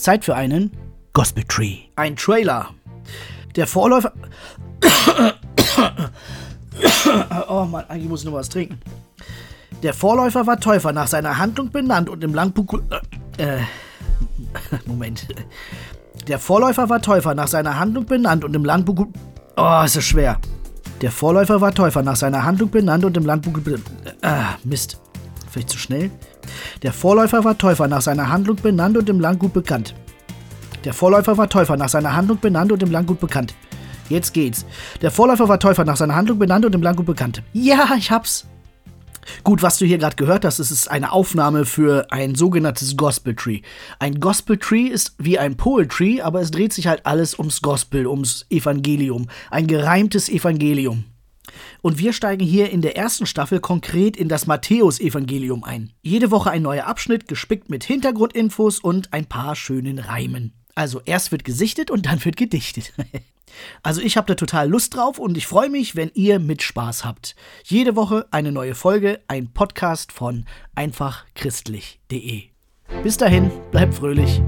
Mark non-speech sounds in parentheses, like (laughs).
Zeit für einen Gospel Tree. Ein Trailer. Der Vorläufer. (coughs) oh Mann, eigentlich muss ich noch was trinken. Der Vorläufer war Täufer nach seiner Handlung benannt und im Langbuch. (coughs) Äh, (coughs) Moment. Der Vorläufer war Täufer nach seiner Handlung benannt und im Landbuch. Oh, ist das schwer. Der Vorläufer war Täufer nach seiner Handlung benannt und im Landbuch. Ah, Mist. Vielleicht zu schnell? Der Vorläufer war Täufer nach seiner Handlung benannt und im Landgut bekannt. Der Vorläufer war Täufer nach seiner Handlung benannt und im Landgut bekannt. Jetzt geht's. Der Vorläufer war Täufer nach seiner Handlung benannt und im Landgut bekannt. Ja, ich hab's. Gut, was du hier gerade gehört hast, ist, ist eine Aufnahme für ein sogenanntes Gospel Tree. Ein Gospel Tree ist wie ein Poetry, aber es dreht sich halt alles ums Gospel, ums Evangelium. Ein gereimtes Evangelium. Und wir steigen hier in der ersten Staffel konkret in das Matthäus-Evangelium ein. Jede Woche ein neuer Abschnitt, gespickt mit Hintergrundinfos und ein paar schönen Reimen. Also erst wird gesichtet und dann wird gedichtet. (laughs) also ich habe da total Lust drauf und ich freue mich, wenn ihr mit Spaß habt. Jede Woche eine neue Folge, ein Podcast von einfachchristlich.de. Bis dahin, bleibt fröhlich.